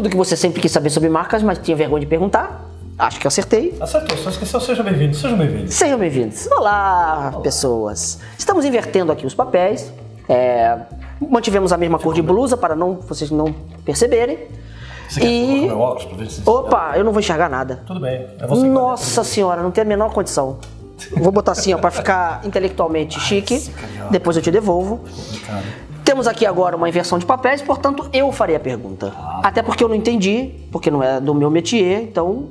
Tudo que você sempre quis saber sobre marcas, mas tinha vergonha de perguntar. Acho que eu acertei. Acertou, só esqueceu. Seja bem-vindo, sejam bem-vindos. Sejam bem-vindos. Olá, pessoas. Estamos invertendo aqui os papéis. É, mantivemos a mesma cor de blusa para não vocês não perceberem. Você quer E- meu óculos pra ver se Opa, eu não vou enxergar nada. Tudo bem, é você Nossa senhora, não tem a menor condição. Vou botar assim, ó, para ficar intelectualmente chique. carioca. Depois eu te devolvo. complicado. Temos aqui agora uma inversão de papéis, portanto eu farei a pergunta. Até porque eu não entendi, porque não é do meu métier, então.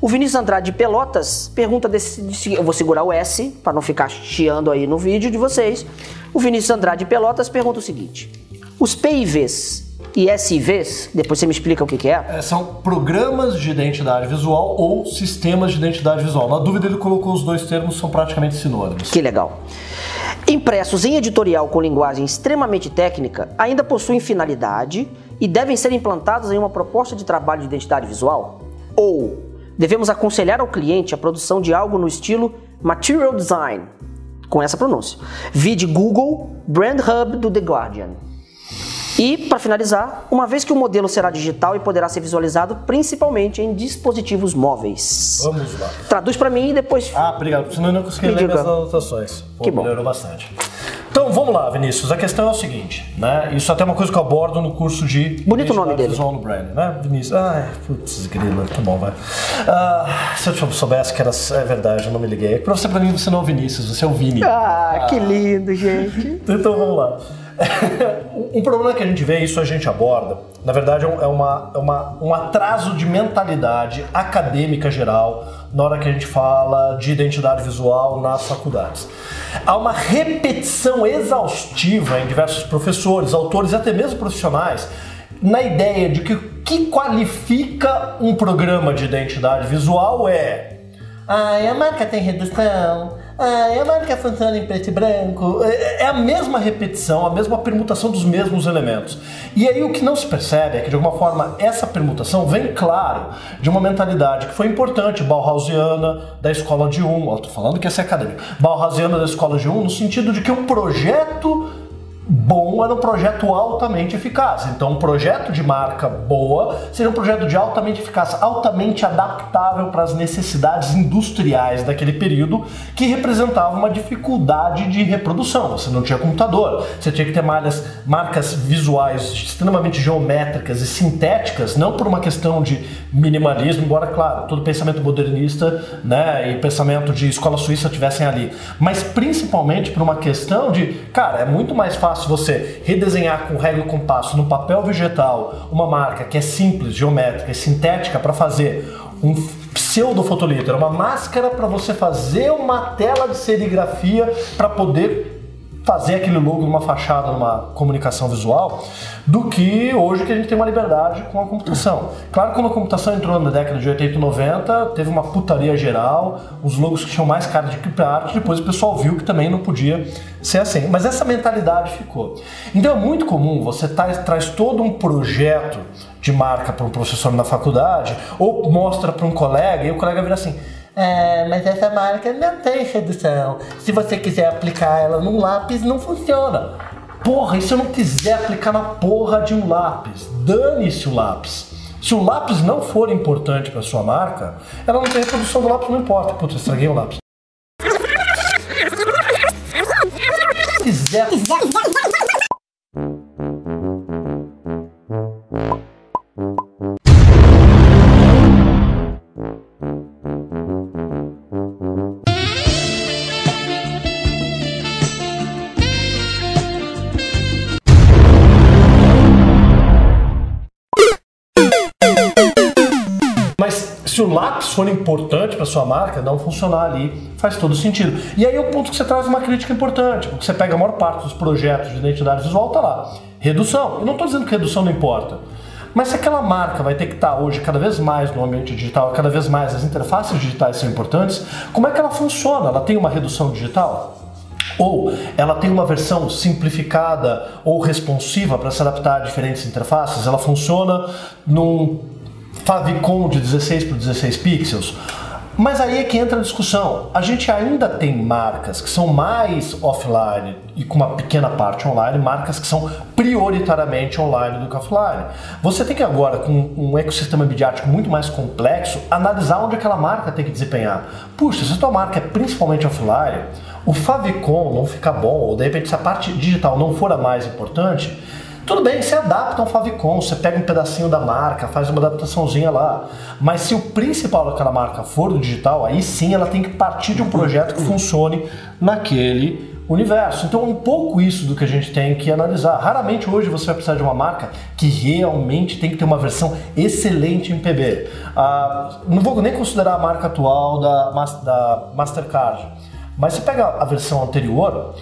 O Vinícius Andrade de Pelotas pergunta desse. desse- Eu vou segurar o S para não ficar chiando aí no vídeo de vocês. O Vinícius Andrade de Pelotas pergunta o seguinte: os PIVs e SIVs, depois você me explica o que, que é. É, são programas de identidade visual ou sistemas de identidade visual. Na dúvida, ele colocou os dois termos, são praticamente sinônimos. Que legal. Impressos em editorial com linguagem extremamente técnica, ainda possuem finalidade e devem ser implantados em uma proposta de trabalho de identidade visual? Ou devemos aconselhar ao cliente a produção de algo no estilo Material Design, com essa pronúncia. Vide Google Brand Hub do The Guardian. E, para finalizar, uma vez que o modelo será digital e poderá ser visualizado principalmente em dispositivos móveis. Vamos lá. Traduz para mim e depois Ah, obrigado, senão eu não consegui ler minhas anotações. Pô, Que bom. Melhorou bastante. Então, vamos lá, Vinícius. A questão é o seguinte, né? Isso até é uma coisa que eu abordo no curso de... Bonito o nome dele. Visual no Brand, né? Vinícius. Ai, putz, grila. Tá bom, vai. Ah, se eu soubesse que era... É verdade, eu não me liguei. Pra você, pra mim, você não é o Vinícius, você é o Vini. Ah, que lindo, gente. Então vamos lá. um problema que a gente vê, isso a gente aborda, na verdade é é uma, é uma, um atraso de mentalidade acadêmica geral na hora que a gente fala de identidade visual nas faculdades. Há uma repetição exaustiva em diversos professores, autores e até mesmo profissionais na ideia de que o que qualifica um programa de identidade visual é Ai, a marca tem redução. Ai, a marca funciona em preto e branco. É é a mesma repetição, a mesma permutação dos mesmos elementos. E aí o que não se percebe é que, de alguma forma, essa permutação vem, claro, de uma mentalidade que foi importante, Bauhausiana, da escola de um. Estou falando que essa é acadêmica. Bauhausiana da escola de um, no sentido de que um projeto bom era um projeto altamente eficaz. Então, um projeto de marca boa seria um projeto de altamente eficaz, altamente adaptável para as necessidades industriais daquele período, que representava uma dificuldade de reprodução. Você não tinha computador, você tinha que ter malhas, marcas visuais extremamente geométricas e sintéticas, não por uma questão de minimalismo, embora, claro, todo pensamento modernista né, e pensamento de escola suíça tivessem ali, mas principalmente por uma questão de, cara, é muito mais fácil você redesenhar com régua e compasso no papel vegetal uma marca que é simples, geométrica e sintética para fazer um pseudo fotolito, uma máscara para você fazer uma tela de serigrafia para poder fazer aquele logo numa fachada, numa comunicação visual, do que hoje que a gente tem uma liberdade com a computação. Claro que quando a computação entrou na década de 80 e 90, teve uma putaria geral, os logos que tinham mais cara de clip art, depois o pessoal viu que também não podia ser assim. Mas essa mentalidade ficou. Então é muito comum, você traz, traz todo um projeto de marca para um professor na faculdade, ou mostra para um colega, e o colega vira assim, é, mas essa marca não tem redução. Se você quiser aplicar ela num lápis, não funciona. Porra, e se eu não quiser aplicar na porra de um lápis? Dane-se o lápis. Se o lápis não for importante para sua marca, ela não tem reprodução do lápis, não importa. Putz, estraguei o lápis. Se quiser Mas se o lápis for importante para sua marca, não funcionar ali faz todo sentido. E aí é o ponto que você traz uma crítica importante, porque você pega a maior parte dos projetos de identidade visual, tá lá. Redução. Eu não estou dizendo que redução não importa. Mas se aquela marca vai ter que estar hoje cada vez mais no ambiente digital, cada vez mais as interfaces digitais são importantes, como é que ela funciona? Ela tem uma redução digital? Ou ela tem uma versão simplificada ou responsiva para se adaptar a diferentes interfaces? Ela funciona num favicon de 16 por 16 pixels? Mas aí é que entra a discussão. A gente ainda tem marcas que são mais offline e com uma pequena parte online, marcas que são prioritariamente online do que offline. Você tem que agora, com um ecossistema midiático muito mais complexo, analisar onde aquela marca tem que desempenhar. Puxa, se a tua marca é principalmente offline, o favicon não fica bom, ou de repente se a parte digital não for a mais importante, tudo bem, você adapta um favicon, você pega um pedacinho da marca, faz uma adaptaçãozinha lá. Mas se o principal daquela marca for o digital, aí sim ela tem que partir de um projeto que funcione naquele universo. Então, um pouco isso do que a gente tem que analisar. Raramente hoje você vai precisar de uma marca que realmente tem que ter uma versão excelente em PB. Ah, não vou nem considerar a marca atual da, da Mastercard, mas você pega a versão anterior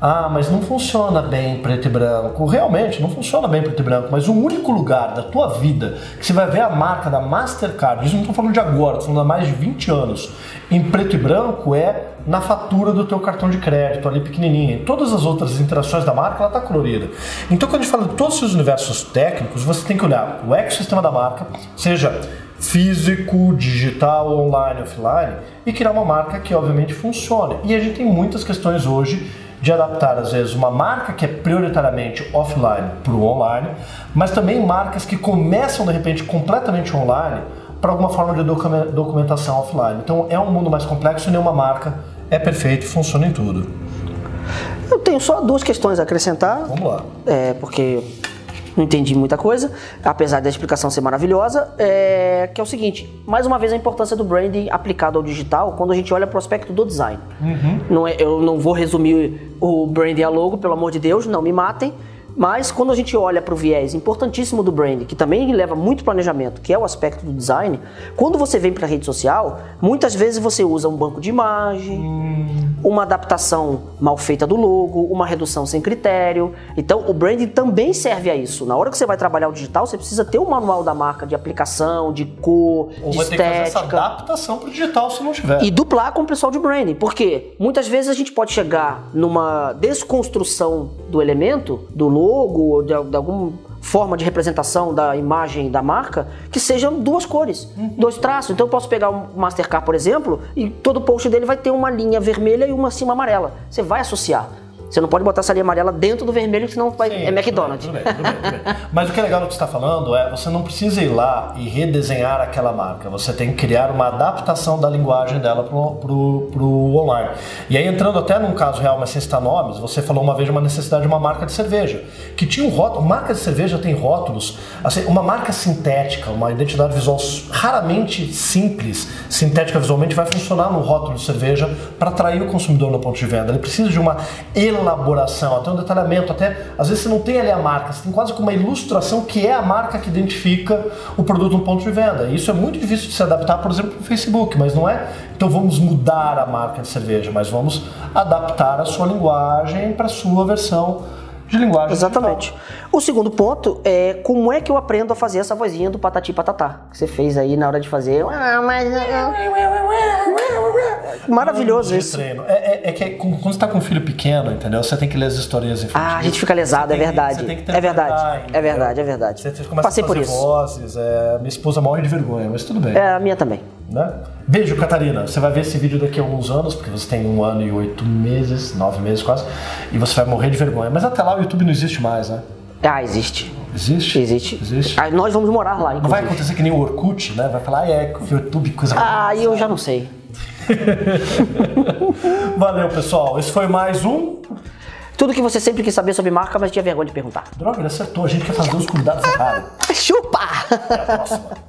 ah, mas não funciona bem preto e branco. Realmente, não funciona bem preto e branco, mas o único lugar da tua vida que você vai ver a marca da Mastercard, isso não estou falando de agora, estou falando há mais de 20 anos, em preto e branco é na fatura do teu cartão de crédito, ali pequenininha. Em todas as outras interações da marca, ela está colorida. Então, quando a gente fala de todos os universos técnicos, você tem que olhar o ecossistema da marca, seja físico, digital, online, offline, e criar uma marca que obviamente funcione. E a gente tem muitas questões hoje de adaptar, às vezes, uma marca que é prioritariamente offline para o online, mas também marcas que começam, de repente, completamente online para alguma forma de documentação offline. Então, é um mundo mais complexo e nenhuma marca é perfeita e funciona em tudo. Eu tenho só duas questões a acrescentar. Vamos lá. É, porque não entendi muita coisa, apesar da explicação ser maravilhosa, é, que é o seguinte, mais uma vez a importância do branding aplicado ao digital quando a gente olha para o aspecto do design. Uhum. Não é, eu não vou resumir o branding a logo, pelo amor de Deus, não me matem, mas quando a gente olha para o viés importantíssimo do brand, que também leva muito planejamento, que é o aspecto do design, quando você vem para a rede social, muitas vezes você usa um banco de imagem, hum. Uma adaptação mal feita do logo, uma redução sem critério. Então o branding também serve a isso. Na hora que você vai trabalhar o digital, você precisa ter o um manual da marca de aplicação, de cor, Ou de vai estética. Ter que fazer essa adaptação para o digital se não tiver. E duplar com o pessoal de branding. Porque muitas vezes a gente pode chegar numa desconstrução do elemento, do logo, ou de, de alguma forma de representação da imagem da marca que sejam duas cores, uhum. dois traços. Então eu posso pegar um Mastercard, por exemplo, e todo post dele vai ter uma linha vermelha e uma cima amarela. Você vai associar. Você não pode botar essa linha amarela dentro do vermelho, senão vai, Sim, é McDonald's. Tudo bem, tudo bem, tudo bem. Mas o que é legal do que você está falando é você não precisa ir lá e redesenhar aquela marca. Você tem que criar uma adaptação da linguagem dela para o online. E aí, entrando até num caso real, mas sem citar nomes, você falou uma vez de uma necessidade de uma marca de cerveja. Que tinha um rótulo. Marca de cerveja tem rótulos. Assim, uma marca sintética, uma identidade visual raramente simples, sintética visualmente, vai funcionar no rótulo de cerveja para atrair o consumidor no ponto de venda. Ele precisa de uma elaboração, até um detalhamento, até às vezes você não tem ali a marca, você tem quase como uma ilustração que é a marca que identifica o produto no ponto de venda. E isso é muito difícil de se adaptar, por exemplo, para o Facebook, mas não é. Então vamos mudar a marca de cerveja, mas vamos adaptar a sua linguagem para a sua versão de linguagem. Exatamente. Digital. O segundo ponto é como é que eu aprendo a fazer essa vozinha do patati patatá que você fez aí na hora de fazer. Maravilhoso isso. Treino. É, é, é, que quando você tá com um filho pequeno, entendeu? Você tem que ler as histórias infantis. Ah, a gente fica lesado, é verdade. é verdade. É verdade, é verdade. Você começa Passei a fazer por isso. vozes. É, minha esposa morre de vergonha, mas tudo bem. É, a minha também. Né? Beijo, Catarina. Você vai ver esse vídeo daqui a alguns anos, porque você tem um ano e oito meses, nove meses quase, e você vai morrer de vergonha. Mas até lá o YouTube não existe mais, né? Ah, existe. Existe? Existe. Existe. Ah, nós vamos morar lá. Inclusive. Não vai acontecer que nem o Orkut, né? Vai falar, ah, é, o YouTube, coisa Ah, eu já não sei. Valeu, pessoal. Esse foi mais um. Tudo que você sempre quis saber sobre marca, mas tinha vergonha de perguntar. Droga, ele acertou. A gente quer fazer os convidados errados. Chupa! Até a próxima.